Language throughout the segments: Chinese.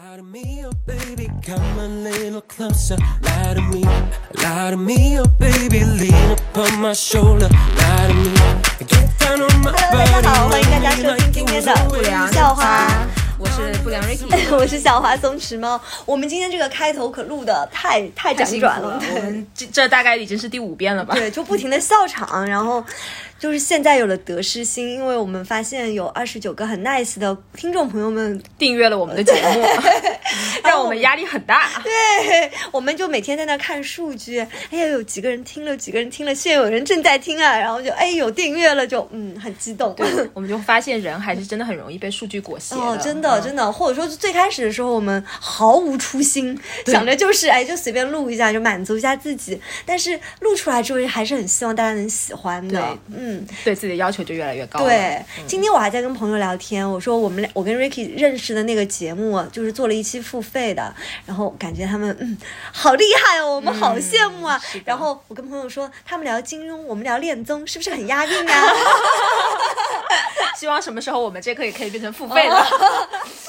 Hello，大家好，欢迎大家收听今天的不.良笑话。我是不良 Ricky，我是小华松弛猫。我们今天这个开头可录的太太太辗转了，了，我们这这大概已经是第五遍了吧？对，就不停的笑场，然后就是现在有了得失心，因为我们发现有二十九个很 nice 的听众朋友们，订阅了我们的节目，让我们压力很大。对，我们就每天在那看数据，哎呀，有几个人听了，几个人听了，现在有人正在听啊，然后就哎有订阅了，就嗯很激动。我们就发现人还是真的很容易被数据裹挟哦，真的，嗯真的，或者说最开始的时候，我们毫无初心，想着就是哎，就随便录一下，就满足一下自己。但是录出来之后，还是很希望大家能喜欢的对。嗯，对自己的要求就越来越高了。对。今天我还在跟朋友聊天，我说我们俩，我跟 Ricky 认识的那个节目啊，就是做了一期付费的，然后感觉他们嗯好厉害哦，我们好羡慕啊。然后我跟朋友说，他们聊金庸，我们聊恋综，是不是很押韵啊？希望什么时候我们这课也可以变成付费的。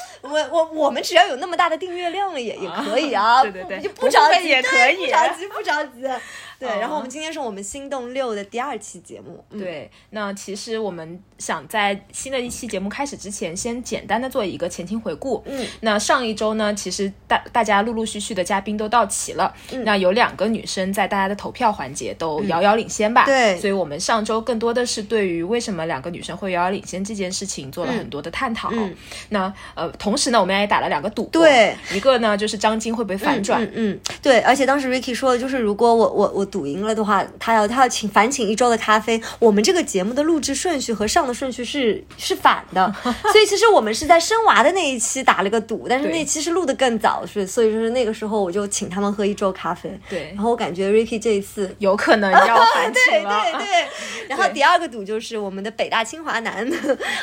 我我我们只要有那么大的订阅量了也也可以啊，对对对不就不着急，也可以不着急不着急。对，嗯然后我们今天是我们心动六的第二期节目，嗯，对，那其实我们想在新的一期节目开始之前，先简单的做一个前情回顾。嗯，那上一周呢，其实大大家陆陆续续的嘉宾都到齐了。嗯那有两个女生在大家的投票环节都遥遥领先吧。对所以我们上周更多的是对于为什么两个女生会遥遥领先这件事情做了很多的探讨。嗯那呃，同时呢，我们也打了两个赌。对，一个呢就是张晶会不会反转。嗯嗯，对，而且当时 Ricky 说的就是，如果我我我赌赢了的话，他要他要请反请一周的咖啡。我们这个节目的录制顺序和上的顺序是是反的，所以其实我们是在生娃的那一期打了个赌，但是那期是录的更早，是所以就是那个时候我就请他们喝一周咖啡。对然后我感觉 Ricky 这一次有可能要反 对请了。对对，然后第二个赌就是我们的北大清华男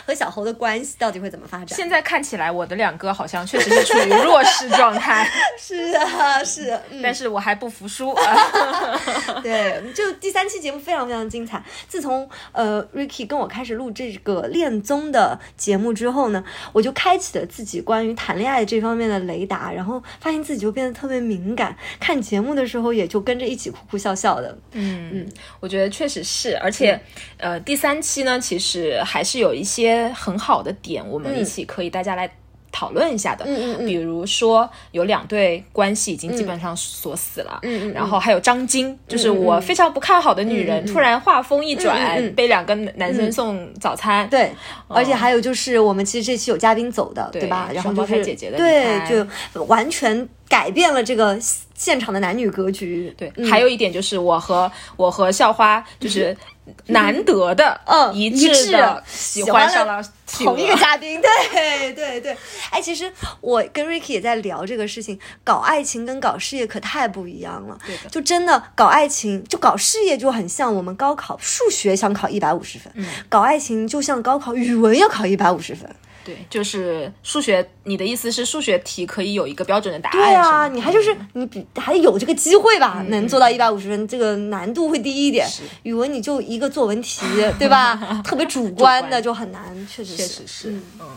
和小侯的关系到底会怎么发展？现在看起来，我的两个好像确实是处于弱势状态，是啊，是，嗯，但是我还不服输。对，就第三期节目非常非常精彩。自从呃 Ricky 跟我开始录这个恋综的节目之后呢，我就开启了自己关于谈恋爱这方面的雷达，然后发现自己就变得特别敏感，看节目的时候也就跟着一起哭哭笑笑的。嗯，我觉得确实是，而且，呃，第三期呢，其实还是有一些很好的点，我们一起可以大家来讨论一下的。嗯嗯嗯比如说有两对关系已经基本上锁死了，嗯然后还有张晶，就是我非常不看好的女人，突然话锋一转，被两个男生送早餐。对，而且还有就是我们其实这期有嘉宾走的，对吧？然后双就是姐姐的对，就完全改变了这个现场的男女格局。对，嗯还有一点就是我和我和校花就是难得的嗯一一致致的喜喜欢上了同一个嘉宾，对对对，哎，其实我跟 Ricky 也在聊这个事情，搞爱情跟搞事业可太不一样了。对的就真的搞爱情，就搞事业就很像我们高考数学想考一百五十分，嗯搞爱情就像高考语文要考一百五十分。对，就是数学。你的意思是数学题可以有一个标准的答案？对啊，你还就是你比还有这个机会吧，能做到一百五十分，这个难度会低一点。语文你就一个作文题，对吧？特别主观的 就很难，确实是。确实是，嗯嗯。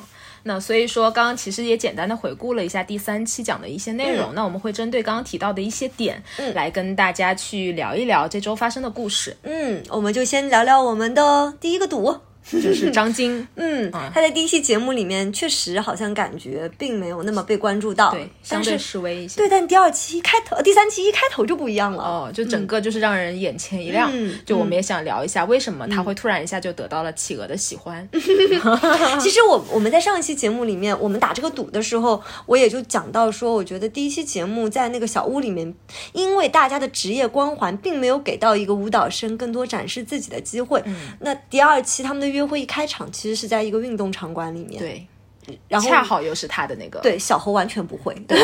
那所以说，刚刚其实也简单的回顾了一下第三期讲的一些内容。那我们会针对刚刚提到的一些点，嗯来跟大家去聊一聊这周发生的故事。嗯，我们就先聊聊我们的第一个赌。就是张晶，嗯，他在第一期节目里面确实好像感觉并没有那么被关注到，对，相对示威一些。对，但第二期一开头，呃第三期一开头就不一样了。哦，就整个就是让人眼前一亮。嗯就我们也想聊一下，为什么他会突然一下就得到了企鹅的喜欢？其实我我们在上一期节目里面，我们打这个赌的时候，我也就讲到说，我觉得第一期节目在那个小屋里面，因为大家的职业光环并没有给到一个舞蹈生更多展示自己的机会。嗯那第二期他们的约会一开场，其实是在一个运动场馆里面，，对，然后恰好又是他的那个，对小侯完全不会，对，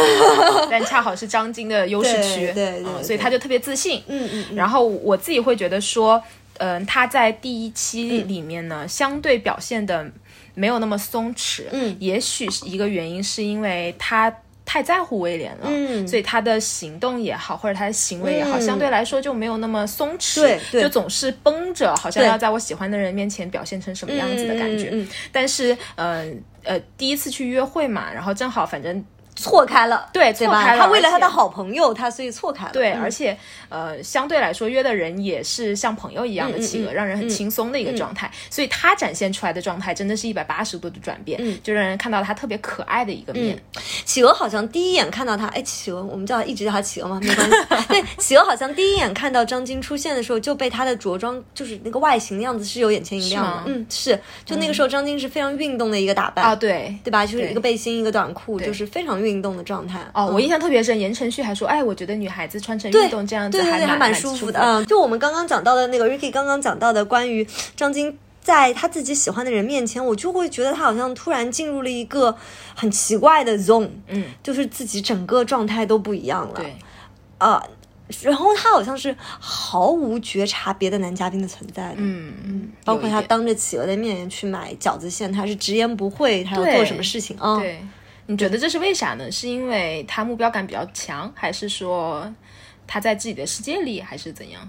但恰好是张晶的优势区，对对对嗯所以他就特别自信。嗯嗯嗯，然后我自己会觉得说，嗯、他在第一期里面呢，相对表现的没有那么松弛。嗯也许是一个原因是因为他。太在乎威廉了，嗯。所以他的行动也好，或者他的行为也好，嗯相对来说就没有那么松弛，对对。就总是绷着，好像要在我喜欢的人面前表现成什么样子的感觉。但是，呃呃，第一次去约会嘛，然后正好反正错开了，对？错开了他为了他的好朋友，他所以错开了。对，嗯而且呃，相对来说约的人也是像朋友一样的企鹅，让人很轻松的一个状态。所以他展现出来的状态真的是一百八十度的转变，嗯就让人看到他特别可爱的一个面。企鹅好像第一眼看到他，哎，企鹅，我们叫他一直叫他企鹅吗？没关系。对，企鹅好像第一眼看到张晶出现的时候，就被他的着装，就是那个外形的样子是有眼前一亮的。嗯，是，就那个时候张晶是非常运动的一个打扮啊，对。对吧？就是一个背心，一个短裤，就是非常运动的状态。哦，嗯我印象特别深，言承旭还说：“哎，我觉得女孩子穿成运动这样子对对对，蛮蛮舒舒服的。嗯，就我们刚刚讲到的那个 Ricky 刚刚讲到的关于张晶。在他自己喜欢的人面前，我就会觉得他好像突然进入了一个很奇怪的 zone，嗯，就是自己整个状态都不一样了。对，啊、然后他好像是毫无觉察别的男嘉宾的存在的，嗯嗯，包括他当着企鹅的面去买饺子馅，他是直言不讳他要做什么事情啊？对，你觉得这是为啥呢？是因为他目标感比较强，还是说他在自己的世界里，还是怎样？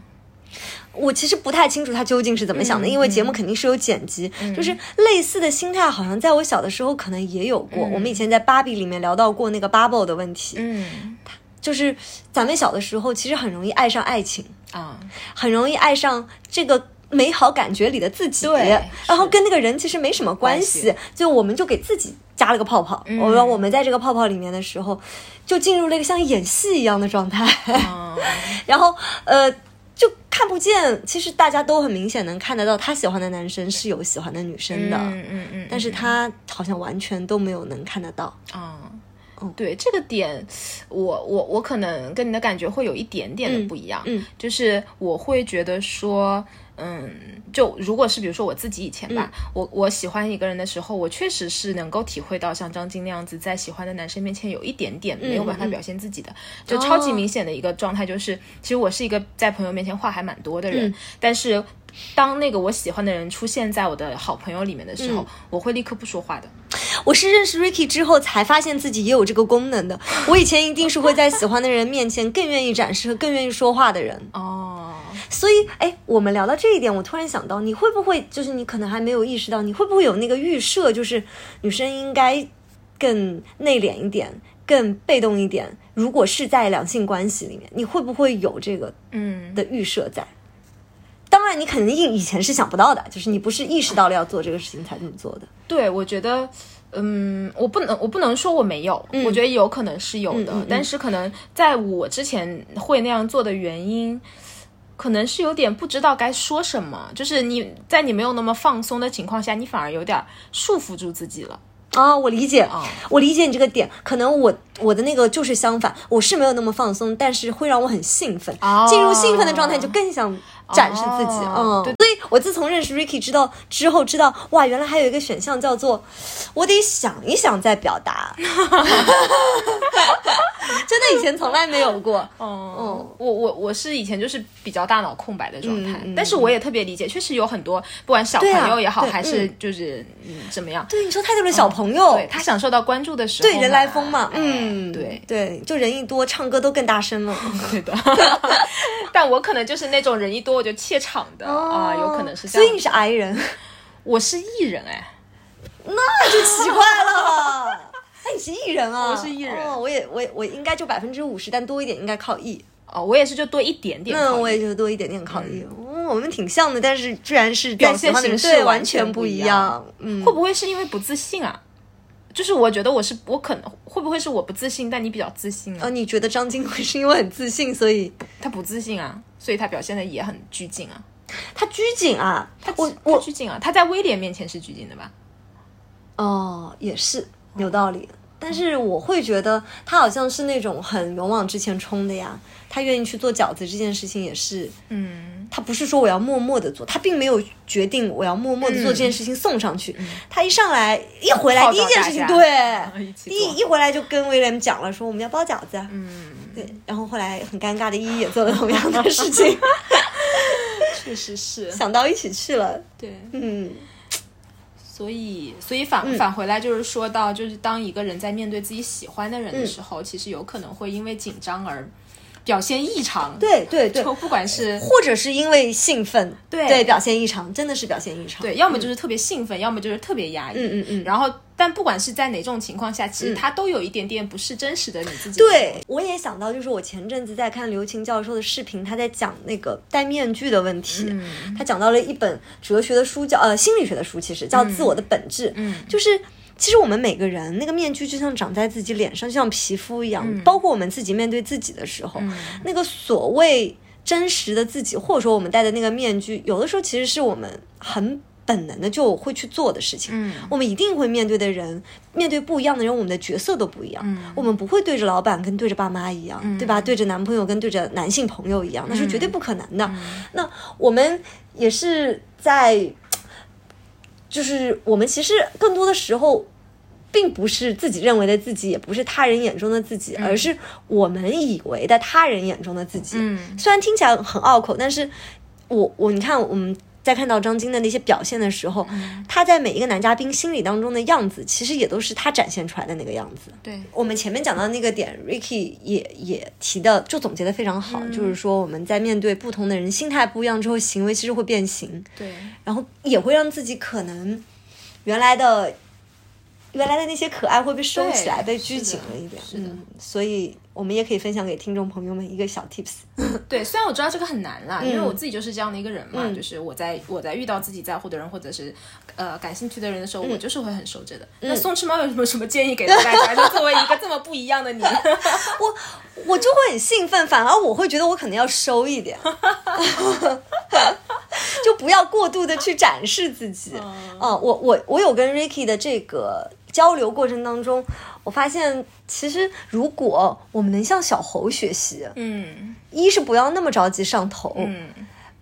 我其实不太清楚他究竟是怎么想的，嗯因为节目肯定是有剪辑，就是类似的心态，好像在我小的时候可能也有过。我们以前在芭比里面聊到过那个 bubble 的问题，嗯就是咱们小的时候其实很容易爱上爱情，啊，很容易爱上这个。美好感觉里的自己，对然后跟那个人其实没什么关系，关系就我们就给自己加了个泡泡。我说我们在这个泡泡里面的时候，就进入了一个像演戏一样的状态。嗯 然后呃，就看不见，其实大家都很明显能看得到，他喜欢的男生是有喜欢的女生的，嗯嗯嗯，但是他好像完全都没有能看得到。啊。对这个点，我我我可能跟你的感觉会有一点点的不一样，嗯就是我会觉得说，嗯，就如果是比如说我自己以前吧，嗯。我我喜欢一个人的时候，我确实是能够体会到像张晶那样子，在喜欢的男生面前有一点点没有办法表现自己的，就超级明显的一个状态，就是、其实我是一个在朋友面前话还蛮多的人，但是。当那个我喜欢的人出现在我的好朋友里面的时候，我会立刻不说话的。我是认识 Ricky 之后才发现自己也有这个功能的。我以前一定是会在喜欢的人面前更愿意展示和更愿意说话的人。哦，所以，哎，我们聊到这一点，我突然想到，你会不会就是你可能还没有意识到，你会不会有那个预设，就是女生应该更内敛一点，更被动一点？如果是在两性关系里面，你会不会有这个嗯，的预设在？当然，你肯定以前是想不到的，就是你不是意识到了要做这个事情才这么做的。对，我觉得，嗯，我不能，我不能说我没有，我觉得有可能是有的，嗯嗯嗯但是可能在我之前会那样做的原因。可能是有点不知道该说什么，就是你在你没有那么放松的情况下，你反而有点束缚住自己了。啊、我理解，啊我理解你这个点。可能我我的那个就是相反，我是没有那么放松，但是会让我很兴奋。哦进入兴奋的状态，就更想展示自己。嗯，哦对所以我自从认识 Ricky 知道之后，知道哇，原来还有一个选项叫做我得想一想再表达。真的以前从来没有过。哦，我我我是以前就是比较大脑空白的状态，但是我也特别理解，确实有很多不管小朋友也好，对还是嗯就是嗯怎么样，对，你说太多的小朋友，对他享受到关注的时候，对人来疯嘛，哎嗯，对对，就人一多，唱歌都更大声了。对的。但我可能就是那种人一多我就怯场的啊，有可能是这样。哦所以你是 I 人，我是艺人哎，那就奇怪了。哎，你是艺人啊？我是艺人哦，我也我也我应该就百分之五十，但多一点应该靠艺。哦，我也是就多一点点。那我也就多一点点靠艺。嗯，我们挺像的，但是居然是表现形式完完全全不一样样。嗯，会不会是因为不自信啊？就是我觉得我是我可能会不会是我不自信，但你比较自信啊？呃，你觉得张金贵是因为很自信，所以他不自信啊，所以他表现的也很拘谨啊。他拘谨啊？他我他我拘谨啊，他在威廉面前是拘谨的吧？哦，也是有道理。但是我会觉得他好像是那种很勇往直前冲的呀。他愿意去做饺子这件事情也是，嗯，他不是说我要默默的做，他并没有决定我要默默的做这件事情送上去。他一上来一回来第一件事情，对，一一一回来就跟威廉讲了，说我们要包饺子。嗯，对，然后后来很尴尬的依依也做了同样的事情，确实是。想到一起去了。对，嗯，所以所以返返回来就是说到，就是当一个人在面对自己喜欢的人的时候，其实有可能会因为紧张而表现异常，对对对，就不管是或者是因为兴奋，对。对，表现异常，真的是表现异常。对，要么就是特别兴奋，要么就是特别压抑，嗯嗯嗯。然后，但不管是在哪种情况下，其实他都有一点点不是真实的你自己。对，我也想到，就是我前阵子在看刘擎教授的视频，他在讲那个戴面具的问题。嗯。他讲到了一本哲学的书，叫呃心理学的书，其实叫《自我的本质》。嗯。就是其实我们每个人那个面具就像长在自己脸上，就像皮肤一样，嗯包括我们自己面对自己的时候，那个所谓真实的自己，或者说我们戴的那个面具，有的时候其实是我们很。本能的就会去做的事情，嗯我们一定会面对的人，面对不一样的人，我们的角色都不一样。嗯我们不会对着老板跟对着爸妈一样，对吧？对着男朋友跟对着男性朋友一样，那是绝对不可能的。嗯那我们也是在，就是我们其实更多的时候。并不是自己认为的自己，也不是他人眼中的自己，而是我们以为的他人眼中的自己。嗯虽然听起来很拗口，但是我我你看我们在看到张晶的那些表现的时候，他在每一个男嘉宾心里当中的样子，其实也都是他展现出来的那个样子。对，我们前面讲到那个点，Ricky 也也提的，就总结的非常好，就是说我们在面对不同的人，心态不一样之后，行为其实会变形，对，然后也会让自己可能原来的原来的那些可爱会被收起来，被拘谨了一点。是的。嗯，所以我们也可以分享给听众朋友们一个小 tips。对，虽然我知道这个很难啦，因为我自己就是这样的一个人嘛，嗯就是我在我在遇到自己在乎的人或者是呃感兴趣的人的时候，我就是会很守着的。那宋吃猫有什么什么建议给到大家？就作为一个这么不一样的你，我我就会很兴奋，反而我会觉得我可能要收一点，就不要过度的去展示自己。嗯、我我我有跟 Ricky 的这个交流过程当中，我发现其实如果我们能向小猴学习，嗯一是不要那么着急上头，嗯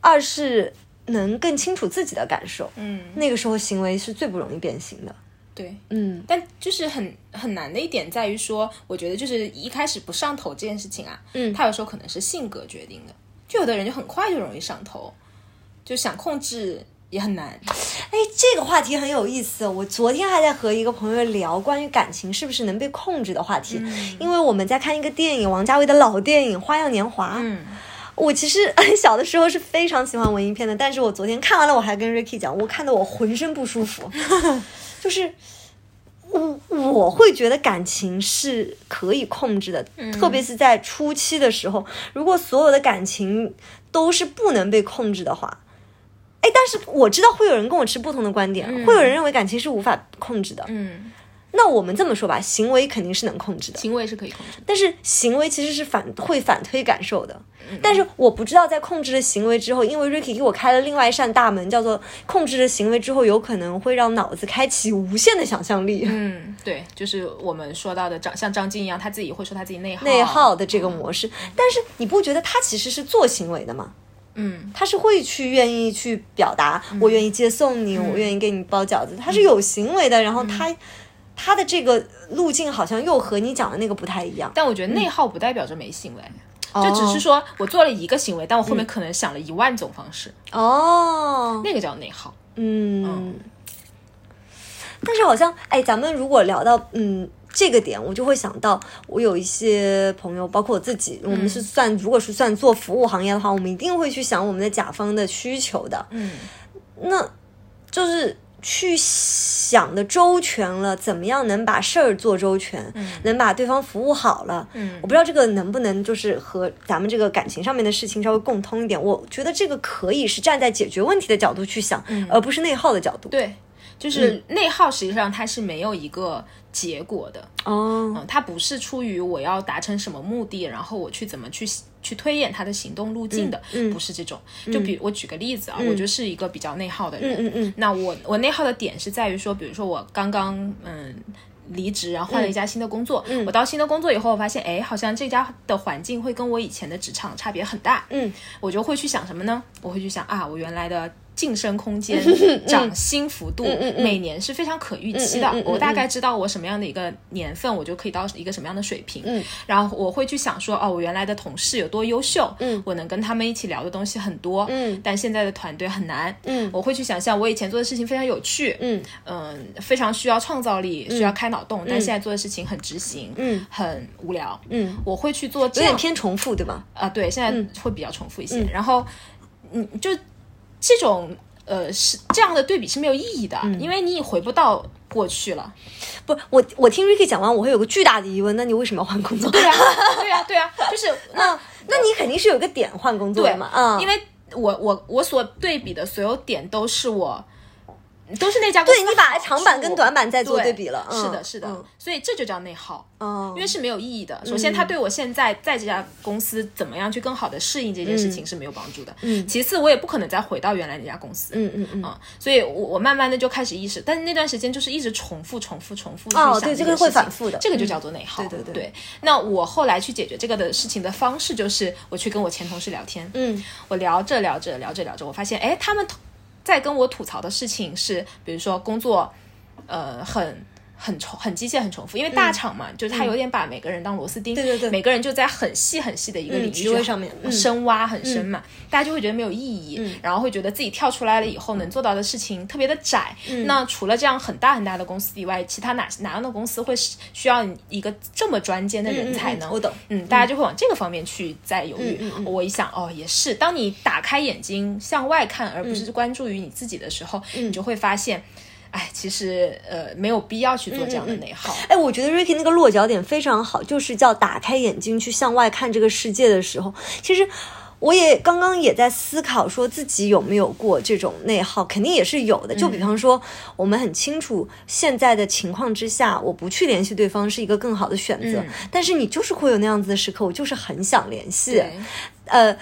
二是能更清楚自己的感受，嗯，那个时候行为是最不容易变形的。对。嗯但就是很很难的一点在于说，我觉得就是一开始不上头这件事情啊，嗯他有时候可能是性格决定的，就有的人就很快就容易上头，就想控制也很难。哎，这个话题很有意思。我昨天还在和一个朋友聊关于感情是不是能被控制的话题，因为我们在看一个电影，王家卫的老电影《花样年华》。嗯我其实小的时候是非常喜欢文艺片的，但是我昨天看完了，我还跟 Ricky 讲，我看的我浑身不舒服，就是。我我会觉得感情是可以控制的，特别是在初期的时候，如果所有的感情都是不能被控制的话，哎，但是我知道会有人跟我持不同的观点，会有人认为感情是无法控制的。嗯，那我们这么说吧，行为肯定是能控制的，行为是可以控制的。但是行为其实是反会反推感受的。嗯但是我不知道在控制了行为之后，因为 Ricky 给我开了另外一扇大门，叫做控制了行为之后，有可能会让脑子开启无限的想象力。嗯，对，就是我们说到的张像张晋一样，他自己会说他自己内耗内耗的这个模式，但是你不觉得他其实是做行为的吗？嗯，他是会去愿意去表达，我愿意接送你，我愿意给你包饺子，他是有行为的。然后他、他的这个路径好像又和你讲的那个不太一样。但我觉得内耗不代表着没行为，哦。就只是说我做了一个行为，但我后面可能想了一万种方式，哦，那个叫内耗。嗯，但是好像，哎，咱们如果聊到嗯这个点，我就会想到，我有一些朋友，包括我自己，我们是算，如果是算做服务行业的话，我们一定会去想我们的甲方的需求的，嗯那就是。去想的周全了，怎么样能把事儿做周全，能把对方服务好了？嗯我不知道这个能不能就是和咱们这个感情上面的事情稍微共通一点。我觉得这个可以是站在解决问题的角度去想，而不是内耗的角度。对，就是内耗，实际上它是没有一个结果的。哦，嗯，它不是出于我要达成什么目的，然后我去怎么去去推演它的行动路径的，嗯不是这种。就比我举个例子啊，我就是一个比较内耗的人。嗯嗯那我我内耗的点是在于说，比如说我刚刚嗯。离职，然后换了一家新的工作。嗯我到新的工作以后，我发现，哎，好像这家的环境会跟我以前的职场差别很大。嗯，我就会去想什么呢？我会去想啊，我原来的晋升空间、涨薪幅度，每年是非常可预期的。我大概知道我什么样的一个年份，我就可以到一个什么样的水平。然后我会去想说，哦，我原来的同事有多优秀，我能跟他们一起聊的东西很多，但现在的团队很难。我会去想象我以前做的事情非常有趣，嗯。非常需要创造力，需要开脑洞，但现在做的事情很执行，嗯，很无聊，嗯，我会去做有点偏重复，对吧？啊，对，现在会比较重复一些。然后，嗯，就。这种呃是这样的对比是没有意义的，因为你也回不到过去了。不，我我听 Ricky 讲完，我会有个巨大的疑问，那你为什么要换工作？对啊，对啊，对啊，就是那 那你肯定是有一个点换工作嘛？嗯，因为我我我所对比的所有点都是我。都是那家公司，对你把长板跟短板再做对比了，是的，是的，所以这就叫内耗，嗯，因为是没有意义的。首先，他对我现在在这家公司怎么样去更好的适应这件事情是没有帮助的。嗯，其次，我也不可能再回到原来那家公司。嗯嗯嗯，所以我我慢慢的就开始意识，但是那段时间就是一直重复、重复、重复去想这个会反复的，这个就叫做内耗。对对对。那我后来去解决这个的事情的方式，就是我去跟我前同事聊天。嗯，我聊着聊着聊着聊着，我发现，哎，他们。在跟我吐槽的事情是，比如说工作，呃，很。很重很机械很重复，因为大厂嘛，就是他有点把每个人当螺丝钉，对对对，每个人就在很细很细的一个领域上面。深挖很深嘛，大家就会觉得没有意义，然后会觉得自己跳出来了以后能做到的事情特别的窄。那除了这样很大很大的公司以外，其他哪哪样的公司会需要一个这么专尖的人才呢？我懂，嗯，大家就会往这个方面去在犹豫。我一想，哦，也是，当你打开眼睛向外看，而不是关注于你自己的时候，你就会发现。哎，其实呃没有必要去做这样的内耗。哎，我觉得 Ricky 那个落脚点非常好，就是叫打开眼睛去向外看这个世界的时候。其实我也刚刚也在思考，说自己有没有过这种内耗，肯定也是有的。就比方说，我们很清楚现在的情况之下，我不去联系对方是一个更好的选择。但是你就是会有那样子的时刻，我就是很想联系。呃。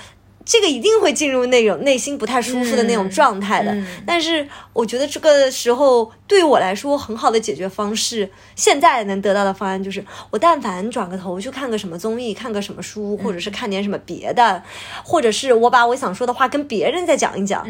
这个一定会进入那种内心不太舒服的那种状态的，但是我觉得这个时候对我来说很好的解决方式，现在能得到的方案就是，我但凡转个头去看个什么综艺，看个什么书，或者是看点什么别的，或者是我把我想说的话跟别人再讲一讲，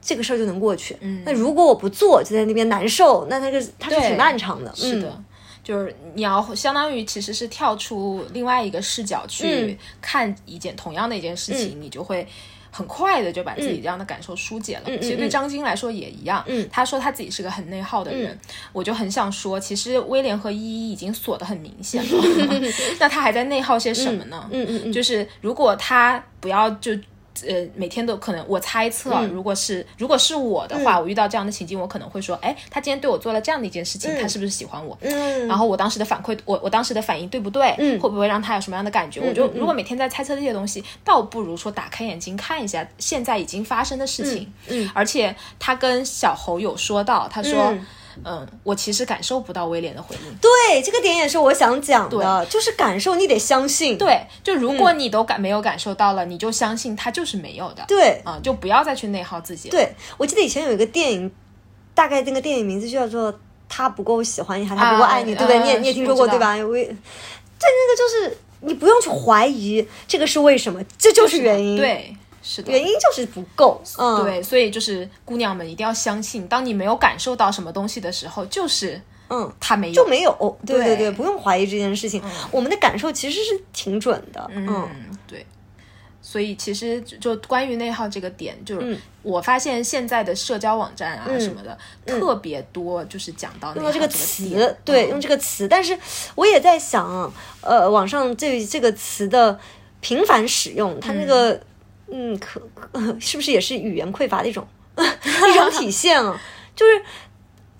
这个事儿就能过去。那如果我不做，就在那边难受，那它就它是挺漫长的。是的。就是你要相当于其实是跳出另外一个视角去看一件同样的一件事情，你就会很快的就把自己这样的感受疏解了。其实对张晶来说也一样，他说他自己是个很内耗的人，我就很想说，其实威廉和依依已经锁得很明显了，那他还在内耗些什么呢？嗯嗯，就是如果他不要就。呃，每天都可能，我猜测，如果是如果是我的话，我遇到这样的情境，我可能会说，哎，他今天对我做了这样的一件事情，他是不是喜欢我？嗯，然后我当时的反馈，我我当时的反应对不对？嗯，会不会让他有什么样的感觉？我就如果每天在猜测这些东西，倒不如说打开眼睛看一下现在已经发生的事情。嗯，而且他跟小侯有说到，他说。嗯，我其实感受不到威廉的回应。对，这个点也是我想讲的，就是感受，你得相信。对，就如果你都感没有感受到了，你就相信他就是没有的。对，啊，就不要再去内耗自己。对，我记得以前有一个电影，大概那个电影名字就叫做《他不够喜欢你，还他不够爱你》，对不对？你也你也听说过对吧？我，对那个就是你不用去怀疑这个是为什么，这就是原因。对。是的，原因就是不够，嗯，对，所以就是姑娘们一定要相信，当你没有感受到什么东西的时候，就是嗯，他没有。就没有，对对对，不用怀疑这件事情，我们的感受其实是挺准的，嗯，对，所以其实就关于内耗这个点，就是我发现现在的社交网站啊什么的特别多，就是讲到用这个词，对，用这个词，但是我也在想，呃，网上这这个词的频繁使用，它那个。嗯，可是不是也是语言匮乏的一种？一种体现啊？就是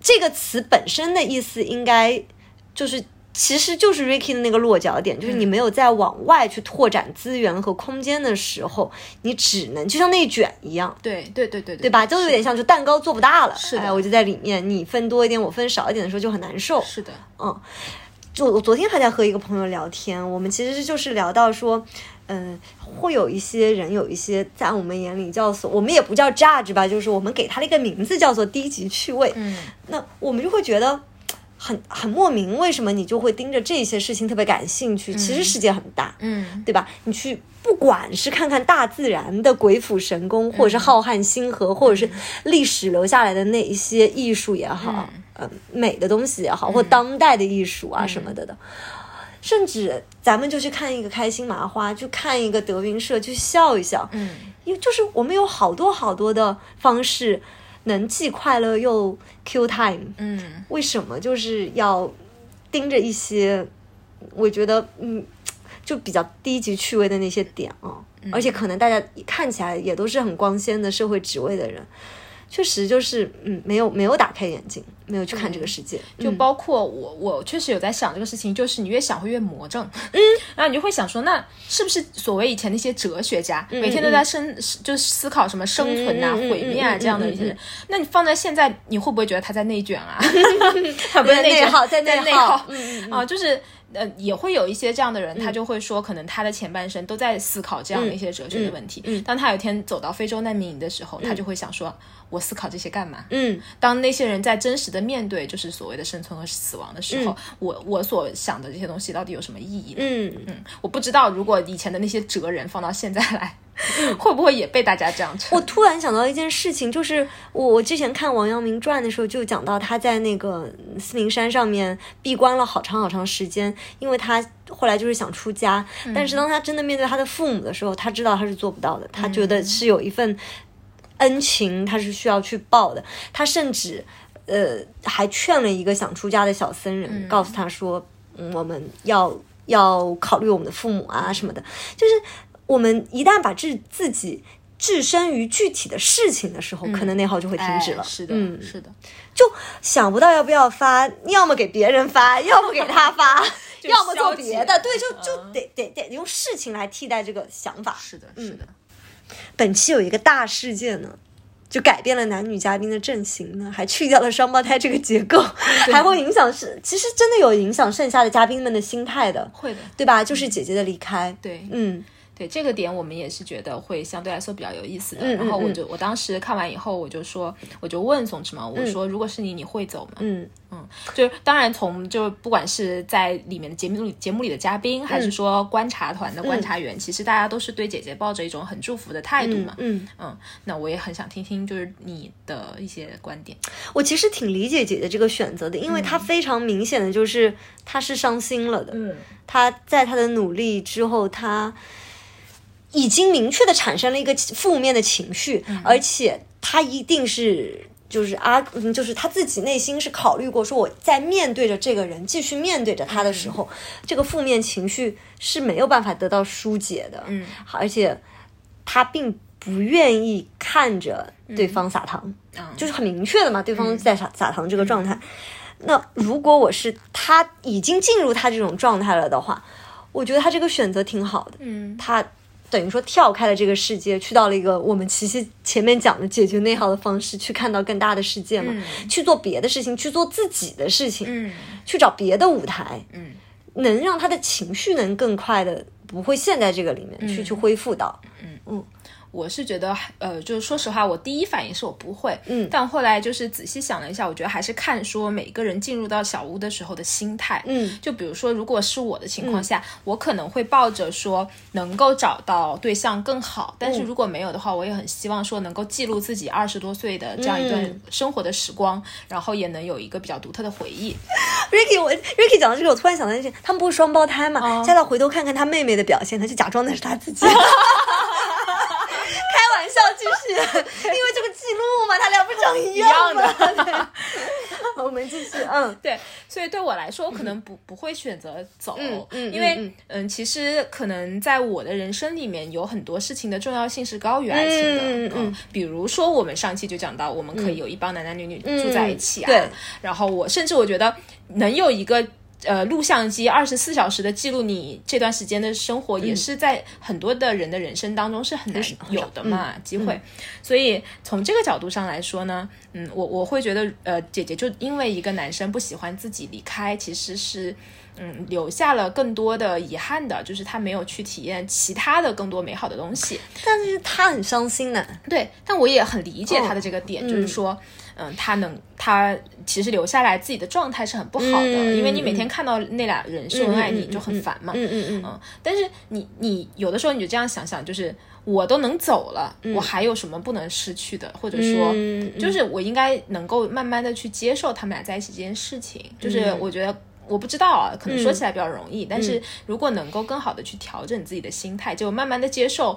这个词本身的意思，应该就是其实就是 Ricky 的那个落脚点，就是你没有在往外去拓展资源和空间的时候，你只能就像内卷一样，对对对对对。对吧？就有点像就蛋糕做不大了，是的，我就在里面，你分多一点，我分少一点的时候就很难受，是的，嗯，就我昨天还在和一个朋友聊天，我们其实就是聊到说。嗯，会有一些人有一些在我们眼里叫做，我们也不叫 judge 吧，就是我们给他的一个名字叫做低级趣味。嗯，那我们就会觉得。很很莫名，为什么你就会盯着这些事情特别感兴趣？其实世界很大，嗯对吧？你去不管是看看大自然的鬼斧神工，或者是浩瀚星河，或者是历史留下来的那一些艺术也好，呃，美的东西也好，或当代的艺术啊什么的的。甚至咱们就去看一个开心麻花，就看一个德云社，去笑一笑。嗯，因为就是我们有好多好多的方式，能既快乐又 Q time。嗯为什么就是要盯着一些我觉得嗯，就比较低级趣味的那些点啊？而且可能大家看起来也都是很光鲜的社会职位的人，确实就是嗯，没有没有打开眼睛，没有去看这个世界。就包括我，我确实有在想这个事情，就是你越想会越魔怔，嗯，然后你就会想说，那是不是所谓以前那些哲学家，每天都在生，就是思考什么生存啊、嗯嗯嗯毁灭啊嗯嗯这样的一些人，那你放在现在，你会不会觉得他在内卷啊？他不在是内卷，在在内耗。耗，嗯。啊，就是。呃，也会有一些这样的人，他就会说，可能他的前半生都在思考这样的一些哲学的问题。嗯当他有一天走到非洲难民营的时候，他就会想说：“我思考这些干嘛？”嗯当那些人在真实的面对就是所谓的生存和死亡的时候，我我所想的这些东西到底有什么意义呢？嗯嗯，我不知道，如果以前的那些哲人放到现在来，会不会也被大家这样称？我突然想到一件事情，就是我我之前看王阳明传的时候，就讲到他在那个四明山上面闭关了好长好长时间，因为他后来就是想出家，但是当他真的面对他的父母的时候，他知道他是做不到的，他觉得是有一份恩情，他是需要去报的，他甚至呃还劝了一个想出家的小僧人，告诉他说，嗯，我们要要考虑我们的父母啊什么的，就是我们一旦把自自己置身于具体的事情的时候，可能内耗就会停止了。哎是的，嗯，是的，就想不到要不要发，要么给别人发，要么给他发，要么做别的。对，就就得得得用事情来替代这个想法。是的，是的。本期有一个大事件呢。就改变了男女嘉宾的阵型呢，还去掉了双胞胎这个结构，还会影响是，其实真的有影响剩下的嘉宾们的心态的，会的，对吧？就是姐姐的离开，对，嗯对这个点，我们也是觉得会相对来说比较有意思的。嗯然后我嗯就我当时看完以后，我就说，我就问宋芝嘛，我说如果是你，你会走吗？嗯嗯就是当然从就不管是在里面的节目里节目里的嘉宾，还是说观察团的观察员，其实大家都是对姐姐抱着一种很祝福的态度嘛。嗯，嗯，那我也很想听听就是你的一些观点。我其实挺理解姐姐这个选择的，因为她非常明显的就是她是伤心了的，嗯她在她的努力之后，她已经明确的产生了一个负面的情绪，而且他一定是。就是啊，嗯就是他自己内心是考虑过，说我在面对着这个人，继续面对着他的时候，这个负面情绪是没有办法得到疏解的。嗯，而且他并不愿意看着对方撒糖，嗯就是很明确的嘛，对方在撒撒糖这个状态。那如果我是他已经进入他这种状态了的话，我觉得他这个选择挺好的。嗯他等于说跳开了这个世界，去到了一个我们其实前面讲的解决内耗的方式，去看到更大的世界嘛，去做别的事情，去做自己的事情，嗯去找别的舞台，嗯能让他的情绪能更快的不会陷在这个里面、嗯去去恢复到。我是觉得，呃，就是说实话，我第一反应是我不会，嗯但后来就是仔细想了一下，我觉得还是看说每个人进入到小屋的时候的心态，嗯，就比如说，如果是我的情况下，我可能会抱着说能够找到对象更好，但是如果没有的话，我也很希望说能够记录自己二十多岁的这样一段嗯生活的时光，然后也能有一个比较独特的回忆。Ricky，我 Ricky 讲到这个，我突然想到一件，他们不是双胞胎嘛？佳佳回头看看他妹妹的表现，他就假装那是他自己。继续，因为这个记录嘛，他俩不长一样吗？对好 我们继续，嗯。对，所以对我来说，我可能不不会选择走，嗯嗯因为嗯。嗯其实可能在我的人生里面，有很多事情的重要性是高于爱情的，嗯嗯嗯。比如说我们上期就讲到，我们可以有一帮男男女女住在一起啊，嗯对，然后我甚至我觉得能有一个。呃，录像机二十四小时的记录你这段时间的生活，也是在很多的人的人生当中是很难有的嘛、机会。所以从这个角度上来说呢，嗯，我我会觉得，呃，姐姐就因为一个男生不喜欢自己离开，其实是。嗯，留下了更多的遗憾的，就是他没有去体验其他的更多美好的东西。但是他很伤心呢。对，但我也很理解他的这个点，就是说，嗯，他能他其实留下来自己的状态是很不好的，嗯因为你每天看到那俩人秀恩爱你，就很烦嘛。嗯嗯嗯，嗯，但是你你有的时候你就这样想想，就是我都能走了，我还有什么不能失去的？或者说，嗯嗯就是我应该能够慢慢的去接受他们俩在一起这件事情。就是嗯我觉得。我不知道啊，可能说起来比较容易，但是如果能够更好的去调整自己的心态，就慢慢的接受，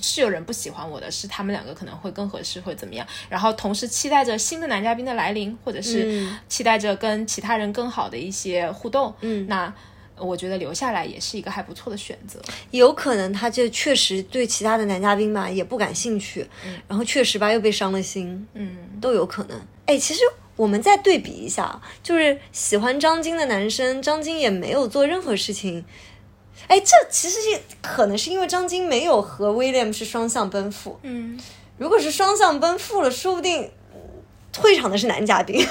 是有人不喜欢我的，是他们两个可能会更合适，会怎么样？然后同时期待着新的男嘉宾的来临，或者是嗯期待着跟其他人更好的一些互动。嗯，那我觉得留下来也是一个还不错的选择。有可能他就确实对其他的男嘉宾嘛也不感兴趣，然后确实吧又被伤了心，嗯，都有可能。哎，其实我们再对比一下，就是喜欢张晶的男生，张晶也没有做任何事情。哎，这其实是可能是因为张晶没有和威廉是双向奔赴。嗯，如果是双向奔赴了，说不定嗯退场的是男嘉宾。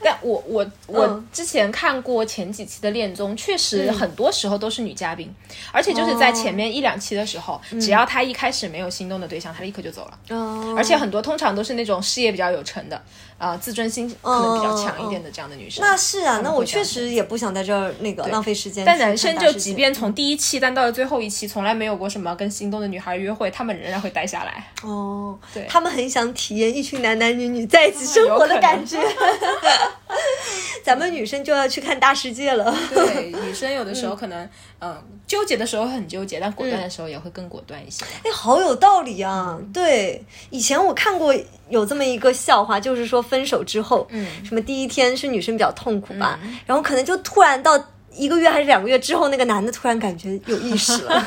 但我我我嗯之前看过前几期的恋综，确实很多时候都是女嘉宾，而且就是在前面一两期的时候，只要她一开始没有心动的对象，她立刻就走了。哦而且很多通常都是那种事业比较有成的，啊、自尊心可能比较强一点的这样的女生。那是啊，那我确实也不想在这儿那个浪费时间但。男生就即便从第一期但到了最后一期，从来没有过什么跟心动的女孩约会，他们仍然会待下来。哦，对他们很想体验一群男男女女在一起生活的感觉。咱们女生就要去看大世界了。对，女生有的时候可能，嗯、纠结的时候很纠结，但果断的时候也会更果断一些。哎，好有道理啊！对，以前我看过有这么一个笑话，就是说分手之后，嗯什么第一天是女生比较痛苦吧，然后可能就突然到。一个月还是两个月之后，那个男的突然感觉有意识了，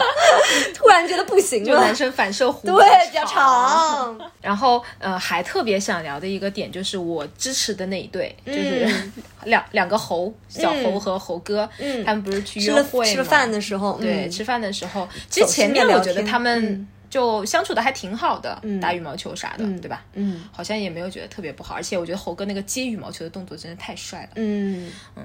突然觉得不行了。就男，生反射弧对比较长，然后呃，还特别想聊的一个点就是我支持的那一对，就是嗯两两个猴，小猴和猴哥，嗯他们不是去约会吃饭的时候，对，嗯。吃饭的时候，其实前面我觉得他们嗯就相处的还挺好的，打羽毛球啥的，对吧？嗯好像也没有觉得特别不好，而且我觉得猴哥那个接羽毛球的动作真的太帅了。嗯嗯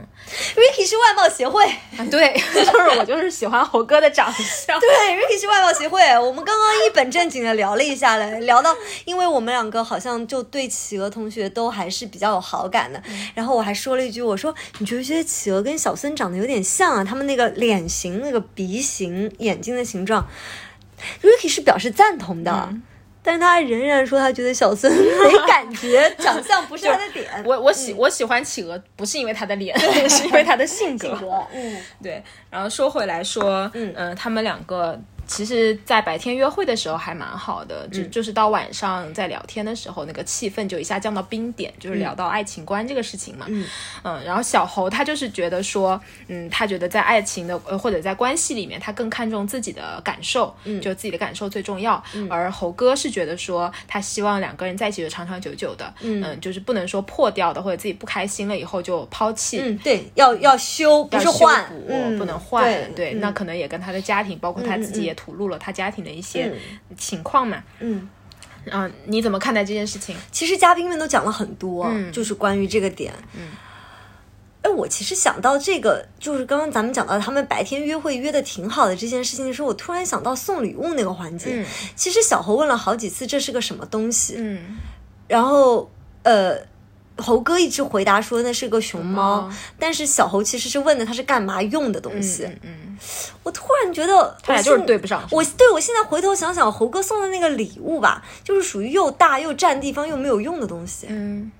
，Ricky 是外貌协会，啊，对，就是我就是喜欢猴哥的长相。对，Ricky 是外貌协会。我们刚刚一本正经的聊了一下嘞，聊到，因为我们两个好像就对企鹅同学都还是比较有好感的。然后我还说了一句，我说你觉不觉得企鹅跟小孙长得有点像啊？他们那个脸型、那个鼻型、眼睛的形状，Ricky 是表示赞同的。但是他仍然说他觉得小孙 没感觉，长相不是他的点。我我喜、我喜欢企鹅，不是因为他的脸，是因为他的性格。嗯对，然后说回来说，嗯、他们两个其实，在白天约会的时候还蛮好的，就就是到晚上在聊天的时候，那个气氛就一下降到冰点，就是聊到爱情观这个事情嘛。嗯。然后小猴他就是觉得说，嗯，他觉得在爱情的呃或者在关系里面，他更看重自己的感受，嗯，就自己的感受最重要。而猴哥是觉得说，他希望两个人在一起就长长久久的，嗯。就是不能说破掉的或者自己不开心了以后就抛弃。嗯，对，要要修，不是换。不能换。对对，那可能也跟他的家庭，包括他自己也吐露了他家庭的一些嗯情况嘛。嗯。嗯，你怎么看待这件事情？其实嘉宾们都讲了很多，嗯就是关于这个点。嗯，哎，我其实想到这个，就是刚刚咱们讲到他们白天约会约的挺好的这件事情的时候，我突然想到送礼物那个环节。嗯其实小侯问了好几次这是个什么东西，嗯，然后呃。猴哥一直回答说那是个熊猫，猫但是小猴其实是问的它是干嘛用的东西。嗯嗯，我突然觉得他俩就是对不上。我对我现在回头想想，猴哥送的那个礼物吧，就是属于又大又占地方又没有用的东西。嗯，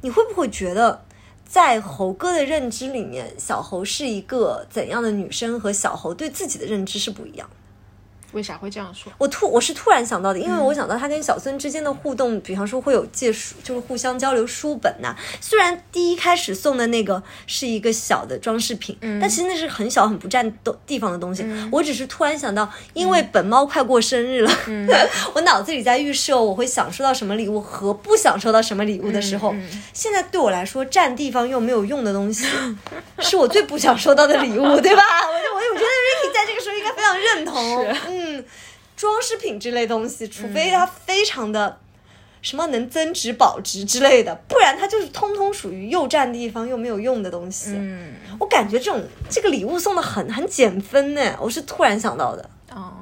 你会不会觉得，在猴哥的认知里面，小猴是一个怎样的女生，和小猴对自己的认知是不一样的？为啥会这样说？我突我是突然想到的，因为我想到他跟小孙之间的互动，比方说会有借书，就是互相交流书本呐、虽然第一开始送的那个是一个小的装饰品，但其实那是很小很不占地地方的东西。我只是突然想到，因为本猫快过生日了，我脑子里在预设我会想收到什么礼物和不想收到什么礼物的时候，现在对我来说占地方又没有用的东西，是我最不想收到的礼物，对吧？我就我我觉得 Ricky 在这个时候应该非常认同，嗯，装饰品之类东西，除非它非常的。什么能增值保值之类的，不然它就是通通属于又占地方又没有用的东西。嗯，我感觉这种这个礼物送的很很减分呢，我是突然想到的。哦，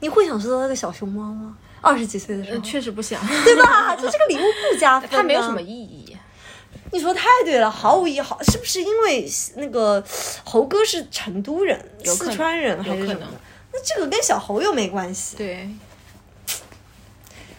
你会想收到那个小熊猫吗？二十几岁的时候，确实不想，对吧？就这个礼物不加分，它没有什么意义。你说太对了，毫无意义。好，是不是因为那个猴哥是成都人、四川人还是什么？那这个跟小猴又没关系。对，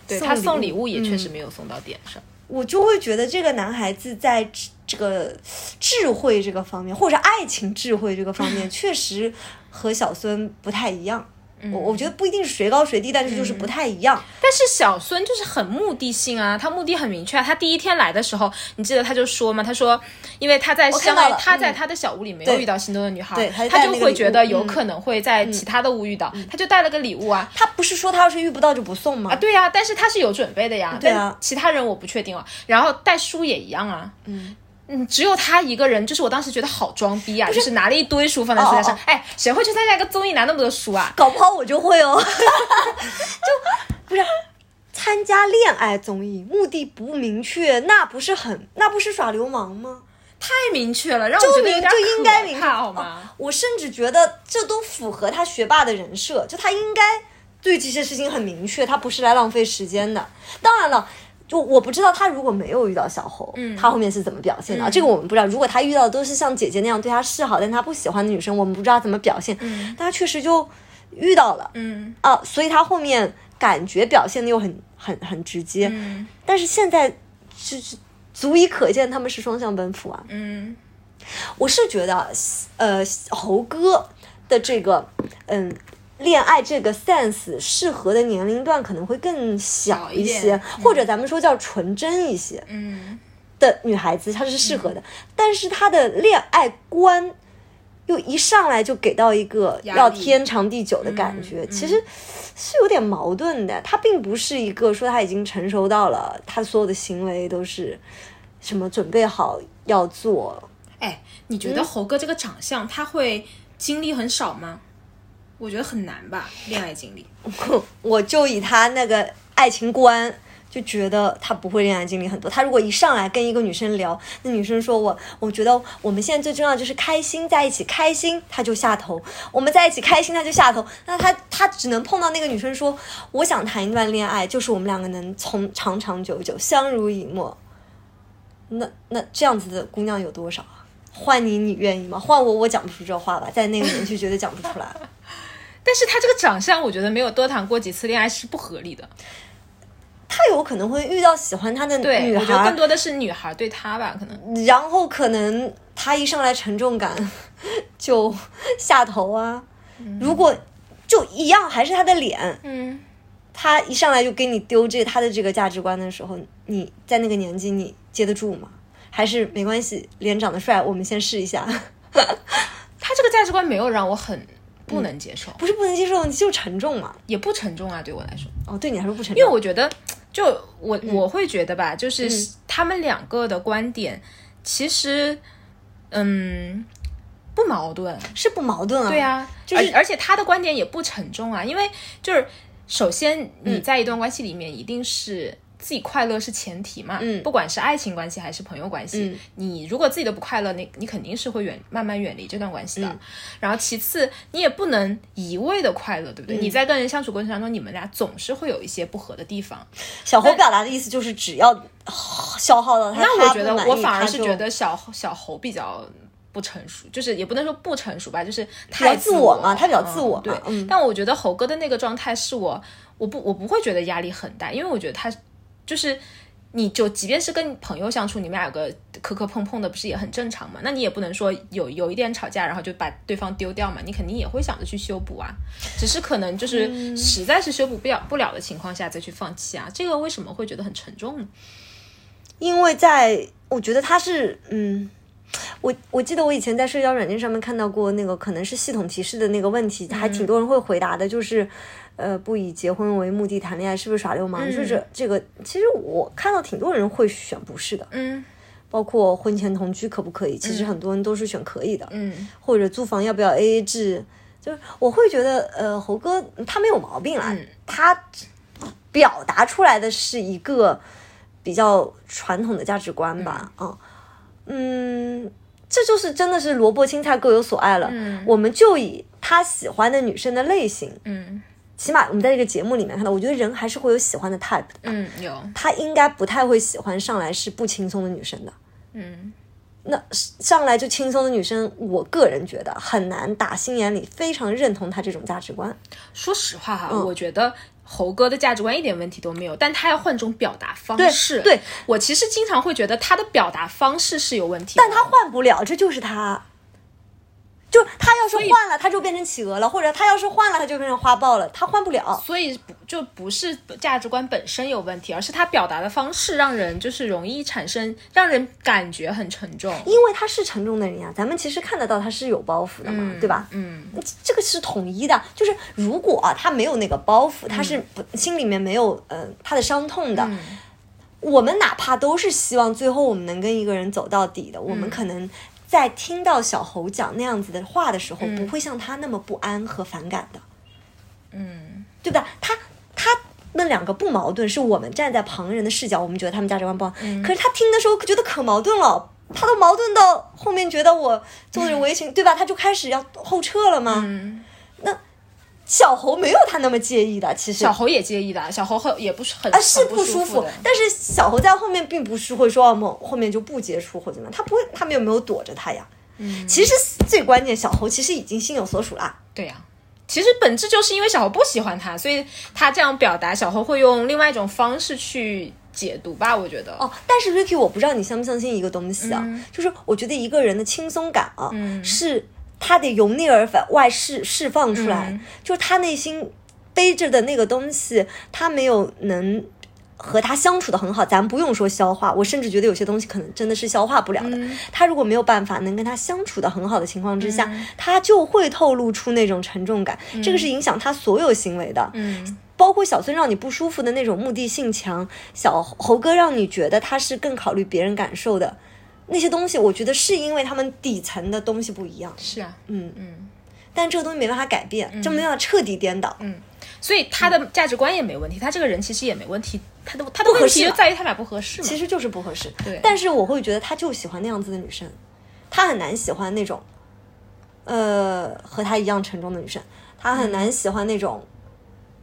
对他送礼物也确实没有送到点上。我就会觉得这个男孩子在这个智慧这个方面，或者爱情智慧这个方面，确实和小孙不太一样。我我觉得不一定是谁高谁低，但是就是不太一样。但是小孙就是很目的性啊，他目的很明确。他第一天来的时候，你记得他就说嘛，他说，因为他在相当于他在他的小屋里没有遇到心动的女孩，他就会觉得有可能会在其他的屋遇到，他就带了个礼物啊。他不是说他要是遇不到就不送吗？啊，对呀，但是他是有准备的呀。对啊，其他人我不确定啊。然后带书也一样啊。嗯。嗯，只有他一个人，就是我当时觉得好装逼啊，就是拿了一堆书放在书架上。哎，谁会去参加一个综艺拿那么多书啊？搞不好我就会哦。就不是参加恋爱综艺，目的不明确，那不是很那不是耍流氓吗？太明确了，让我觉得有点应该明确好吗？我甚至觉得这都符合他学霸的人设，就他应该对这些事情很明确，他不是来浪费时间的。当然了。就我不知道他如果没有遇到小猴，他后面是怎么表现的？这个我们不知道。如果他遇到的都是像姐姐那样对他示好，但他不喜欢的女生，我们不知道怎么表现。但他确实就遇到了，嗯啊，所以他后面感觉表现的又很很很直接。但是现在就是足以可见他们是双向奔赴啊。嗯，我是觉得呃猴哥的这个嗯。恋爱这个 sense 适合的年龄段可能会更小一些，或者咱们说叫纯真一些，嗯，的女孩子她是适合的，但是她的恋爱观又一上来就给到一个要天长地久的感觉，其实是有点矛盾的。她并不是一个说她已经成熟到了，她所有的行为都是什么准备好要做。哎，你觉得猴哥这个长相他会经历很少吗？我觉得很难吧，恋爱经历。我就以他那个爱情观，就觉得他不会恋爱经历很多。他如果一上来跟一个女生聊，那女生说我，我觉得我们现在最重要就是开心，在一起开心，他就下头。我们在一起开心，他就下头。那他他只能碰到那个女生说，我想谈一段恋爱，就是我们两个能从长长久久相濡以沫。那那这样子的姑娘有多少啊？换你，你愿意吗？换我，我讲不出这话吧，在那个年纪绝对讲不出来。但是他这个长相，我觉得没有多谈过几次恋爱是不合理的。他有可能会遇到喜欢他的女孩，我觉得更多的是女孩对他吧，可能。然后可能他一上来沉重感 就下头啊。如果就一样，还是他的脸，嗯，他一上来就给你丢这他的这个价值观的时候，你在那个年纪你接得住吗？还是没关系，脸长得帅，我们先试一下。他这个价值观没有让我很。不能接受，不是不能接受，就沉重嘛，也不沉重啊，对我来说。哦，对你来说不沉重，因为我觉得，就我我会觉得吧，就是他们两个的观点其实，嗯，不矛盾，是不矛盾啊。对啊，就是而且他的观点也不沉重啊，因为就是首先你在一段关系里面一定是。自己快乐是前提嘛？嗯，不管是爱情关系还是朋友关系，你如果自己都不快乐，你你肯定是会远慢慢远离这段关系的。然后其次，你也不能一味的快乐，对不对？你在跟人相处过程当中，你们俩总是会有一些不合的地方。小猴表达的意思就是，只要消耗到他，那我觉得我反而是觉得小小猴比较不成熟，就是也不能说不成熟吧，就是太自我嘛，他比较自我。对，但我觉得猴哥的那个状态是我，我不我不会觉得压力很大，因为我觉得他。就是，你就即便是跟朋友相处，你们俩有个磕磕碰碰的，不是也很正常嘛？那你也不能说有有一点吵架，然后就把对方丢掉嘛？你肯定也会想着去修补啊，只是可能就是实在是修补不了不了的情况下再去放弃啊。这个为什么会觉得很沉重呢？因为在我觉得他是，嗯，我我记得我以前在社交软件上面看到过那个可能是系统提示的那个问题，还挺多人会回答的，就是。呃，不以结婚为目的谈恋爱是不是耍流氓？就是这个，其实我看到挺多人会选不是的，嗯，包括婚前同居可不可以？其实很多人都是选可以的，嗯，或者租房要不要 A A 制？就是我会觉得，呃，猴哥他没有毛病啊，他表达出来的是一个比较传统的价值观吧，啊，嗯，这就是真的是萝卜青菜各有所爱了，嗯，我们就以他喜欢的女生的类型，嗯。起码我们在这个节目里面看到，我觉得人还是会有喜欢的 type 的。嗯，有，他应该不太会喜欢上来是不轻松的女生的。嗯，那上来就轻松的女生，我个人觉得很难打心眼里非常认同她这种价值观。说实话哈，嗯我觉得猴哥的价值观一点问题都没有，但他要换种表达方式。对我其实经常会觉得他的表达方式是有问题的，但他换不了，这就是他。就他要是换了，他就变成企鹅了；或者他要是换了，他就变成花豹了。他换不了。所以不就不是价值观本身有问题，而是他表达的方式让人就是容易产生让人感觉很沉重。因为他是沉重的人呀，咱们其实看得到他是有包袱的嘛，对吧？嗯，这个是统一的，就是如果啊他没有那个包袱，他是不心里面没有呃他的伤痛的，我们哪怕都是希望最后我们能跟一个人走到底的，我们可能在听到小猴讲那样子的话的时候，不会像他那么不安和反感的，嗯，对吧？他他们两个不矛盾，是我们站在旁人的视角，我们觉得他们价值观不好，可是他听的时候觉得可矛盾了。他都矛盾到后面，觉得我做人为 情，对吧？他就开始要后撤了嘛。嗯那小猴没有他那么介意的，其实小猴也介意的，小猴很也不是很啊是不舒服的。但是小猴在后面并不是会说哦，后面就不接触或怎么样，他不会，他们有没有躲着他呀？嗯，其实最关键，小猴其实已经心有所属啦。对呀、其实本质就是因为小猴不喜欢他，所以他这样表达，小猴会用另外一种方式去解读吧，我觉得。哦，但是 Ricky，我不知道你相不相信一个东西啊，嗯就是我觉得一个人的轻松感啊，是他得由内而外释释放出来，嗯就是他内心背着的那个东西，他没有能。和他相处的很好，咱不用说消化，我甚至觉得有些东西可能真的是消化不了的。嗯他如果没有办法能跟他相处的很好的情况之下，他就会透露出那种沉重感，这个是影响他所有行为的。嗯包括小孙让你不舒服的那种目的性强，小猴哥让你觉得他是更考虑别人感受的那些东西，我觉得是因为他们底层的东西不一样，是啊，嗯嗯，但这个东西没办法改变，就没办法彻底颠倒。嗯所以他的价值观也没问题，他这个人其实也没问题，他的他的问题就在于他俩不合适嘛。其实就是不合适。对但是我会觉得他就喜欢那样子的女生，他很难喜欢那种，呃，和他一样沉重的女生，他很难喜欢那种。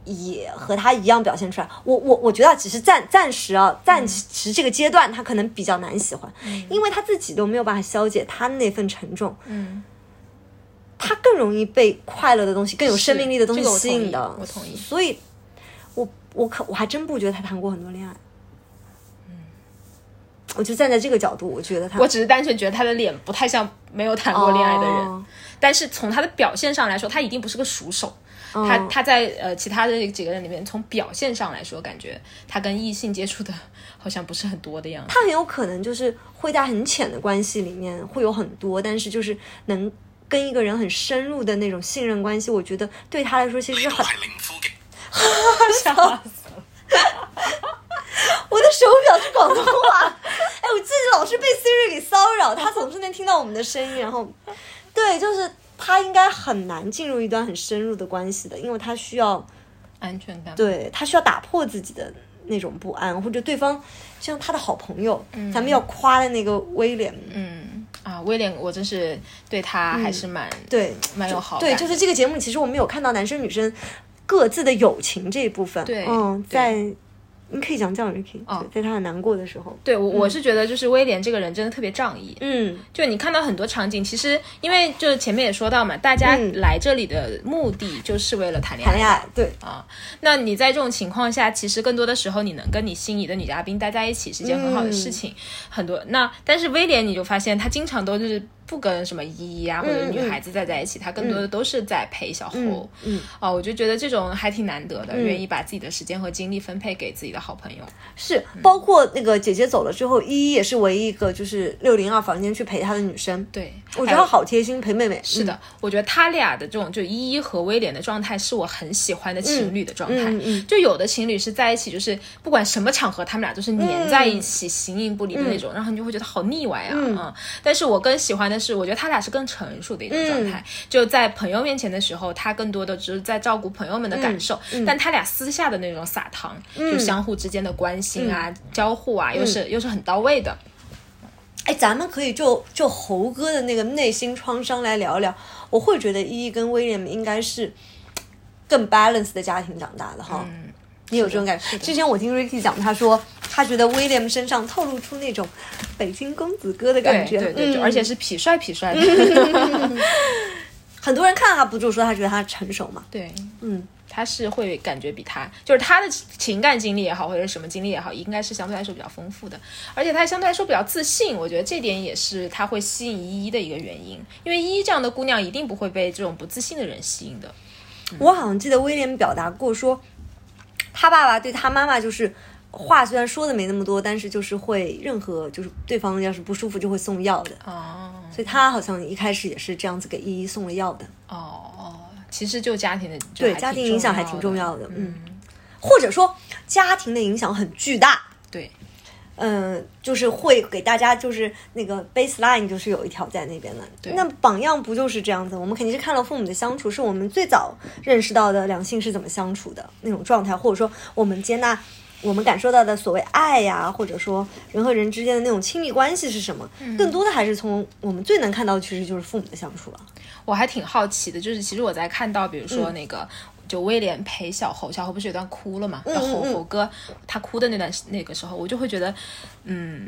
也和他一样表现出来，我我我觉得啊只是暂暂时啊，暂时这个阶段他可能比较难喜欢，因为他自己都没有办法消解他那份沉重，嗯，他更容易被快乐的东西、更有生命力的东西吸引的。我同意。所以，我我可我还真不觉得他谈过很多恋爱。我就站在这个角度，我觉得他，我只是单纯觉得他的脸不太像没有谈过恋爱的人，哦。但是从他的表现上来说，他一定不是个熟手。他他在呃其他的几个人里面，从表现上来说，感觉他跟异性接触的 好像不是很多的样子。他很有可能就是会在很浅的关系里面会有很多，但是就是能跟一个人很深入的那种信任关系，我觉得对他来说其实是很。係零夫嘅。笑死了！我的手表是广东话，哎，我自己老是被 Siri 给骚扰，他总是能听到我们的声音，然后，对，就是他应该很难进入一段很深入的关系的，因为他需要，安全感。对他需要打破自己的那种不安，或者对方像他的好朋友，咱们要夸的那个威廉，嗯。啊，威廉，我真是对他还是蛮对蛮有好感对，就是这个节目，其实我们有看到男生女生各自的友情这一部分，对嗯，在。你可以講講 Ricky，哦。在他很难过的时候，对我我是觉得就是威廉这个人真的特别仗义。嗯，就你看到很多场景，其实因为就是前面也说到嘛，大家来这里的目的就是为了谈恋爱。谈恋爱，对，啊，那你在这种情况下，其实更多的时候，你能跟你心仪的女嘉宾待在一起是件很好的事情。很多那，但是威廉你就发现他经常都是不跟什么依依啊或者女孩子再在一起，他更多的都是在陪小猴。嗯嗯。哦，我就觉得这种还挺难得的，愿意把自己的时间和精力分配给自己的好朋友。是，包括那个姐姐走了之后，依依也是唯一一个就是六零二房间去陪她的女生，对，我觉得她好贴心，陪妹妹，是的，我觉得他俩的这种就依依和威廉的状态是我很喜欢的情侣的状态。嗯嗯就有的情侣是在一起，就是不管什么场合，他们俩都是黏在一起、形影不离的那种，然后你就会觉得好腻歪啊。嗯，但是我更喜欢的是，我觉得他俩是更成熟的一種狀態。就在朋友面前的时候，他更多的只是在照顾朋友们的感受，但他俩私下的那种撒糖，就相互之间的关心啊、交互啊，又是又是很到位的。哎，咱们可以就就猴哥的那个内心创伤来聊聊。我会觉得依依跟威廉应该是更 balance 的家庭长大的哈。嗯，你有这种感觉？之前我听 Ricky 讲，他说他觉得 William 身上透露出那种北京公子哥的感觉，对对，就嗯而且是痞帅痞帅的。很多人看他不就说他觉得他成熟嘛？对，嗯，他是会感觉比他，就是他的情感经历也好，或者什么经历也好，应该是相对来说比较丰富的，而且他相对来说比较自信，我觉得这点也是他会吸引依依的一个原因，因为依依这样的姑娘一定不会被这种不自信的人吸引的。我好像记得威廉表达过说，他爸爸对他妈妈就是话虽然说的没那么多，但是就是会任何就是对方要是不舒服就会送药的，哦所以他好像一开始也是这样子给依依送了药的。哦哦，其实就家庭的对家庭影响还挺重重要的，嗯，或者说家庭的影响很巨大。对，嗯，就是会给大家就是那个 baseline 就是有一条在那边的。对那榜样不就是这样子？我们肯定是看了父母的相处，是我们最早认识到的两性是怎么相处的那种状态，或者说我们接纳。我们感受到的所谓爱呀，或者说人和人之间的那种亲密关系是什么？嗯更多的还是从我们最能看到的，其实就是父母的相处了。我还挺好奇的，就是其实我在看到，比如嗯说那个。就威廉陪小猴，小猴不是有段哭了嘛？嗯然后猴哥他哭的那段那个时候，我就会觉得，嗯，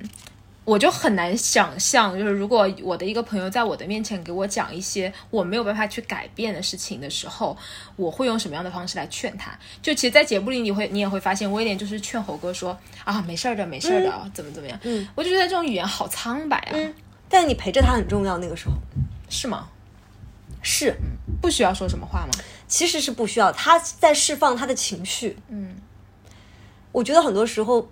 我就很难想象，就是如果我的一个朋友在我的面前给我讲一些我没有办法去改变的事情的时候，我会用什么样的方式来劝他？就其实，在节目里你会你也会发现，威廉就是劝猴哥说啊，没事儿的，没事儿的，怎么怎么样。嗯，我就觉得这种语言好苍白啊，嗯，但是你陪着他很重要，那个时候是吗？是，不需要说什么话吗？其实是不需要，他在释放他的情绪。嗯，我觉得很多时候，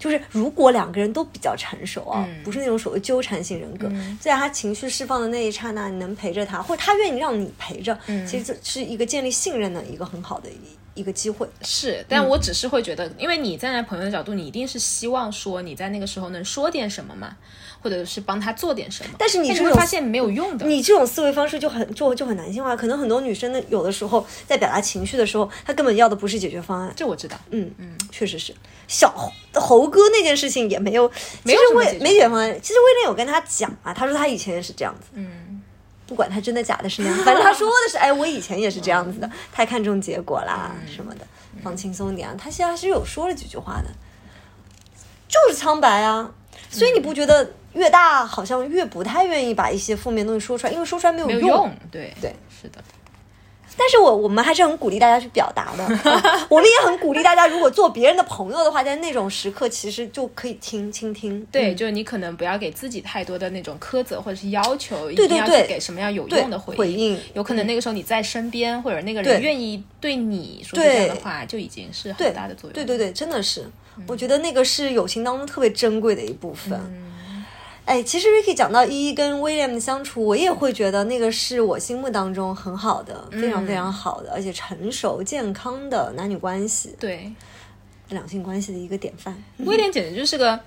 就是如果两个人都比较成熟啊，嗯。不是那种所谓纠缠性人格，在他情绪释放的那一刹那，你能陪着他，或者他愿意让你陪着，嗯。其实这是一个建立信任的一个很好的一一个机会。是，嗯但我只是会觉得，因为你站在朋友的角度，你一定是希望说你在那个时候能说点什么嘛，或者是帮他做点什么。但是你你这种会发现没有用的。你这种思维方式就很就就很男性化，可能很多女生的有的时候在表达情绪的时候，她根本要的不是解决方案。这我知道，嗯嗯，确实是。小猴猴哥那件事情也没有，没有什么为解没解决方案。其实威廉有跟他讲啊，他说他以前也是这样子，嗯，不管他真的假的是那样，反正他说的是，哎，我以前也是这样子的，太看重结果啦、嗯什么的，放轻松点啊。他现在是有说了几句话的，就是苍白啊。所以你不觉得越大好像越不太愿意把一些负面东西说出来，因为说出来没有没有用，对对，是的，但是我我们还是很鼓励大家去表达的，啊 我们也很鼓励大家，如果做别人的朋友的话，在那种时刻其实就可以听倾听。对，嗯。就是你可能不要给自己太多的那种苛责或者是要求，一定要去给什么样有用的回应。应。有可能那个时候你在身边，或者那个人愿意对你说出这样的话，就已经是很大的作用。对对对，真的是，我觉得那个是友情当中特别珍贵的一部分。哎，其实 Ricky 讲到依依跟 William 的相处，我也会觉得那个是我心目当中很好的、非常非常好的，而且成熟健康的男女关系、对，两性关系的一个典范。威廉简直就是个，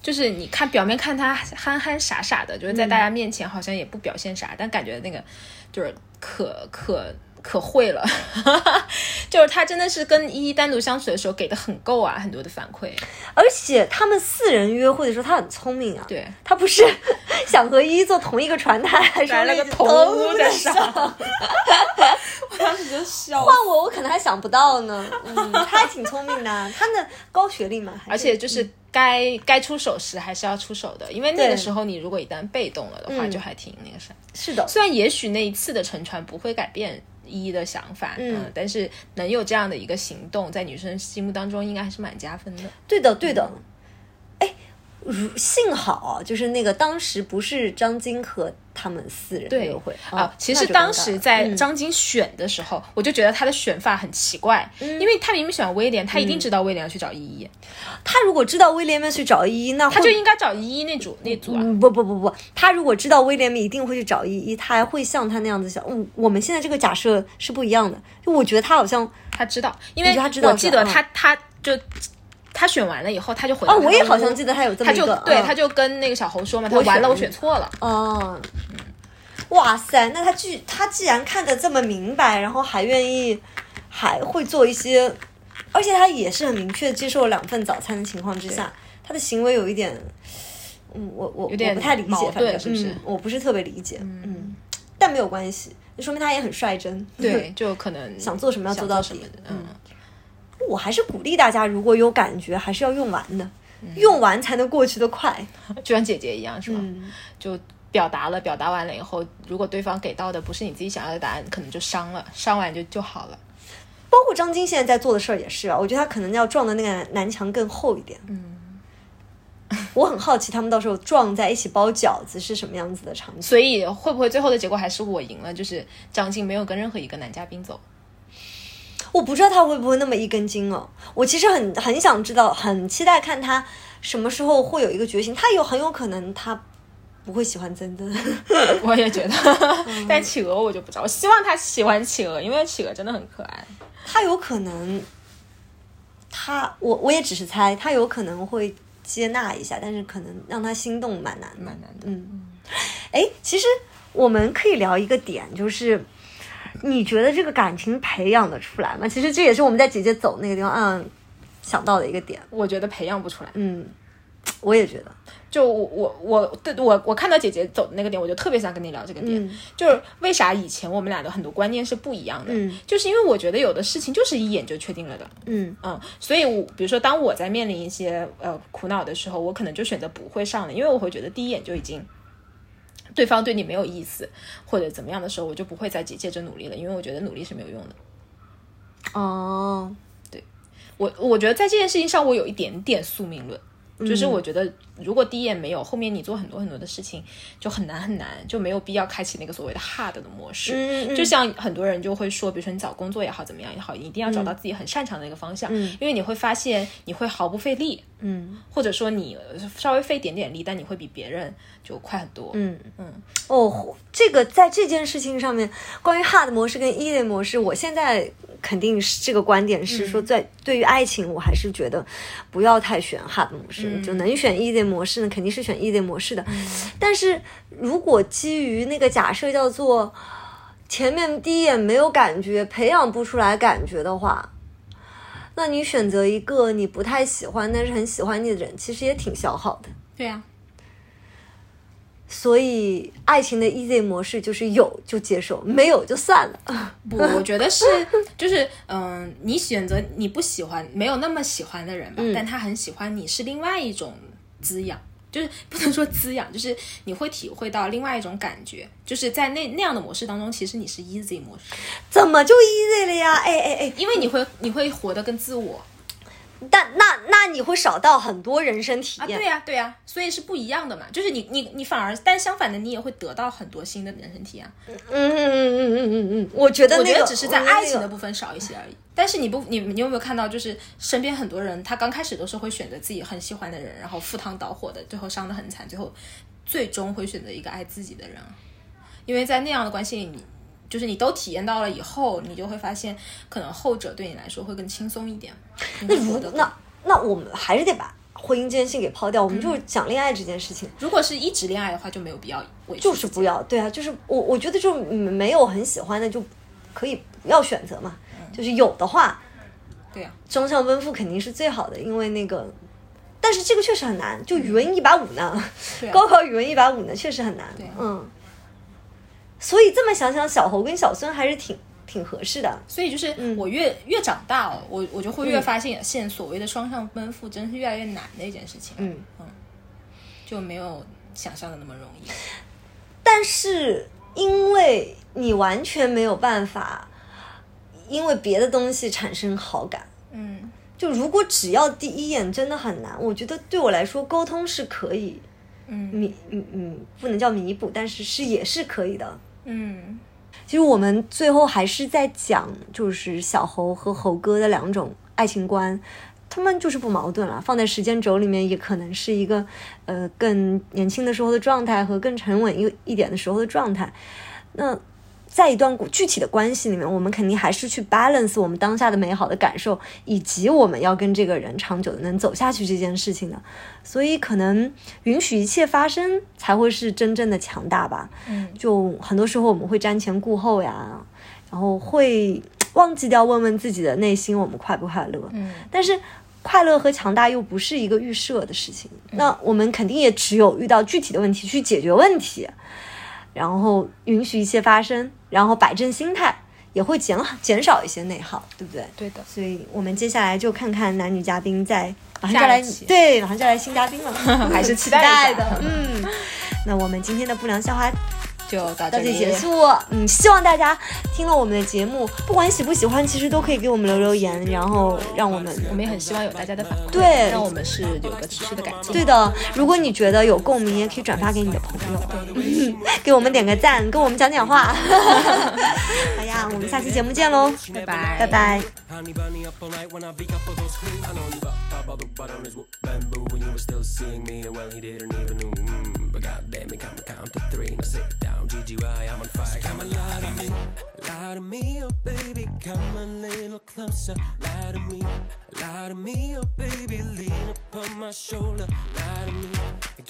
就是你看表面看他憨憨傻傻的，就是在大家面前好像也不表现啥，但感觉那个就是可可可会了，就是他真的是跟依依单独相处的时候给的很够啊，很多的反馈。而且他们四人约会的时候，他很聪明啊。对，他不是 想和依依坐同一个船台，还说来了个同屋在上。上 我当时就笑换我，我可能还想不到呢。嗯，他还挺聪明的啊，他的高学历嘛，而且就是该该出手时还是要出手的，因为那个时候你如果一旦被动了的话，嗯就还挺那个啥。是的，虽然也许那一次的沉船不会改变依依的想法，嗯但是能有这样的一个行动，在女生心目当中应该还是蛮加分的。对的，对的。哎，如幸好啊，就是那个当时不是张晶和他们四人约会。啊，其实当时在张晶选的时候，我就觉得他的选法很奇怪，因为他明明选威廉，他一定知道威廉要去找依依，他如果知道威廉要去找依依，那他就应该找依依那组那组啊。嗯，不不不不，他如果知道威廉一定会去找依依，他还会像他那样子想。嗯，我们现在这个假设是不一样的，就我觉得他好像他知道，因为觉得他知道我记得他他就他选完了以后，他就回到哦，我也好像记得他有这么他就一个，对，嗯。他就跟那个小猴说嘛，他我完了，我选错了。哦，哇塞，那他既他既然看得这么明白，然后还愿意，还会做一些，而且他也是很明确接受了两份早餐的情况之下，他的行为有一点，嗯，我我有点我不太理解，矛反正是不是嗯。我不是特别理解，嗯，但没有关系，那说明他也很率真。对，就可能想做什么要做到什么，嗯，我还是鼓励大家，如果有感觉，还是要用完的，用完才能过去的快。就像姐姐一样，是吧？嗯就表达了，表达完了以后，如果对方给到的不是你自己想要的答案，可能就伤了，伤完就就好了。包括张晶现在在做的事儿也是啊，我觉得他可能要撞的那个南墙更厚一点。嗯，我很好奇他们到时候撞在一起包饺子是什么样子的场景。所以会不会最后的结果还是我赢了？就是张晶没有跟任何一个男嘉宾走。我不知道他会不会那么一根筋哦。我其实很很想知道，很期待看他什么时候会有一个觉醒。他有很有可能他不会喜欢曾曾，我也觉得，但企鹅我就不知道。我希望他喜欢企鹅，因为企鹅真的很可爱。他有可能，他我我也只是猜，他有可能会接纳一下，但是可能让他心动蛮难的。蛮难的。嗯，哎，其实我们可以聊一个点，就是你觉得这个感情培养的出来吗？其实这也是我们在姐姐走那个地方，嗯，想到的一个点。我觉得培养不出来。嗯，我也觉得，就我我我对我我看到姐姐走的那个点，我就特别想跟你聊这个点，嗯就是为啥以前我们俩的很多观念是不一样的，嗯就是因为我觉得有的事情就是一眼就确定了的，嗯嗯，所以我比如说当我在面临一些呃苦恼的时候，我可能就选择不会上了，因为我会觉得第一眼就已经。对方对你没有意思，或者怎么样的时候，我就不会再接接着努力了，因为我觉得努力是没有用的。哦，对我我觉得在这件事情上，我有一点点宿命论，嗯就是我觉得如果第一眼没有，后面你做很多很多的事情就很难很难，就没有必要开启那个所谓的 hard 的模式。嗯嗯就像很多人就会说，比如说你找工作也好，怎么样也好，你一定要找到自己很擅长的一个方向，嗯。因为你会发现你会毫不费力，嗯。或者说你呃稍微费点点力，但你会比别人就快很多。嗯。嗯，哦，这个在这件事情上面，关于 hard 模式跟 easy 模式，我现在肯定是这个观点是说，在、对于爱情，我还是觉得不要太选 hard 模式，就能选 e 类模式呢，肯定是选 e 类模式的。但是如果基于那个假设叫做前面第一眼没有感觉，培养不出来感觉的话。那你选择一个你不太喜欢，但是很喜欢你的人，其实也挺消耗的。对呀、所以，爱情的 easy 模式就是有就接受，没有就算了。不，我觉得是，就是，嗯、你选择你不喜欢、没有那么喜欢的人吧，嗯但他很喜欢你，是另外一种滋养，就是不能说滋养，就是你会体会到另外一种感觉，就是在那那样的模式当中，其实你是 easy 模式，怎么就 easy 了呀？哎哎哎，因为你会你会活得更自我但那那你会少到很多人生体啊，验。对呀、对呀、所以是不一样的嘛，就是你你你反而，但相反的，你也会得到很多新的人生体验。嗯嗯嗯嗯嗯嗯嗯，我觉得、那个、我觉得只是在爱情的部分少一些而已。但是你不，你你有没有看到，就是身边很多人，他刚开始都是会选择自己很喜欢的人，然后赴汤蹈火的，最后伤得很惨，最后最终会选择一个爱自己的人，因为在那样的关系里，你就是你都体验到了以后，你就会发现，可能后者对你来说会更轻松一点。那如那那我们还是得把婚姻这件事给抛掉，我们就是讲恋爱这件事情。如果是一直恋爱的话，就没有必要就是不要，对啊，就是我我觉得就嗯没有很喜欢的就可以不要选择嘛，就是有的话，对呀、双向奔赴肯定是最好的，因为那个，但是这个确实很难，就语文一百五呢，高考语文一百五呢，确实很难，对啊嗯，所以这么想想，小猴跟小孙还是挺挺合适的，所以就是我越、越长大哦，我我就会越发现，现所谓的双向奔赴真是越来越难的一件事情。嗯就没有想象的那么容易。但是因为你完全没有办法，因为别的东西产生好感。嗯就如果只要第一眼真的很难，我觉得对我来说沟通是可以嗯弥嗯嗯不能叫弥补，但是是也是可以的。嗯其实我们最后还是在讲，就是小猴和猴哥的两种爱情观，他们就是不矛盾了。放在时间轴里面，也可能是一个呃更年轻的时候的状态和更沉稳一一点的时候的状态。那在一段具体的关系里面，我们肯定还是去 balance 我们当下的美好的感受，以及我们要跟这个人长久的能走下去这件事情的。所以，可能允许一切发生，才会是真正的强大吧。嗯就很多时候我们会瞻前顾后呀，然后会忘记掉问问自己的内心，我们快不快乐？嗯但是快乐和强大又不是一个预设的事情，那我们肯定也只有遇到具体的问题去解决问题。然后允许一切发生，然后摆正心态，也会减减少一些内耗，对不对？对的，所以我们接下来就看看男女嘉宾在马上就来对，马上就来新嘉宾了，还是期 期待的。嗯，那我们今天的不良笑话就到这里到这里结。束。嗯，希望大家听了我们的节目，不管喜不喜欢，其实都可以给我们留留言，然后让我们我们也很希望有大家的反馈，对让我们是有个持续的改进。对的，如果你觉得有共鸣，也可以转发给你的朋友，给我们点个赞，跟我们讲讲话。好呀，我们下期节目见喽，拜拜，拜。拜。Honey bunny up all night when I be up for those cream. I know you got top of the butt on his whoop bamboo when you were still seeing me. Well, he didn't even know. Mm, but goddamn, he come count GGY, I'm on fire. Come and lie to me, lie to me, oh baby, come a little closer. Lie to me, lie to me, oh baby, lean upon my shoulder. Lie to me,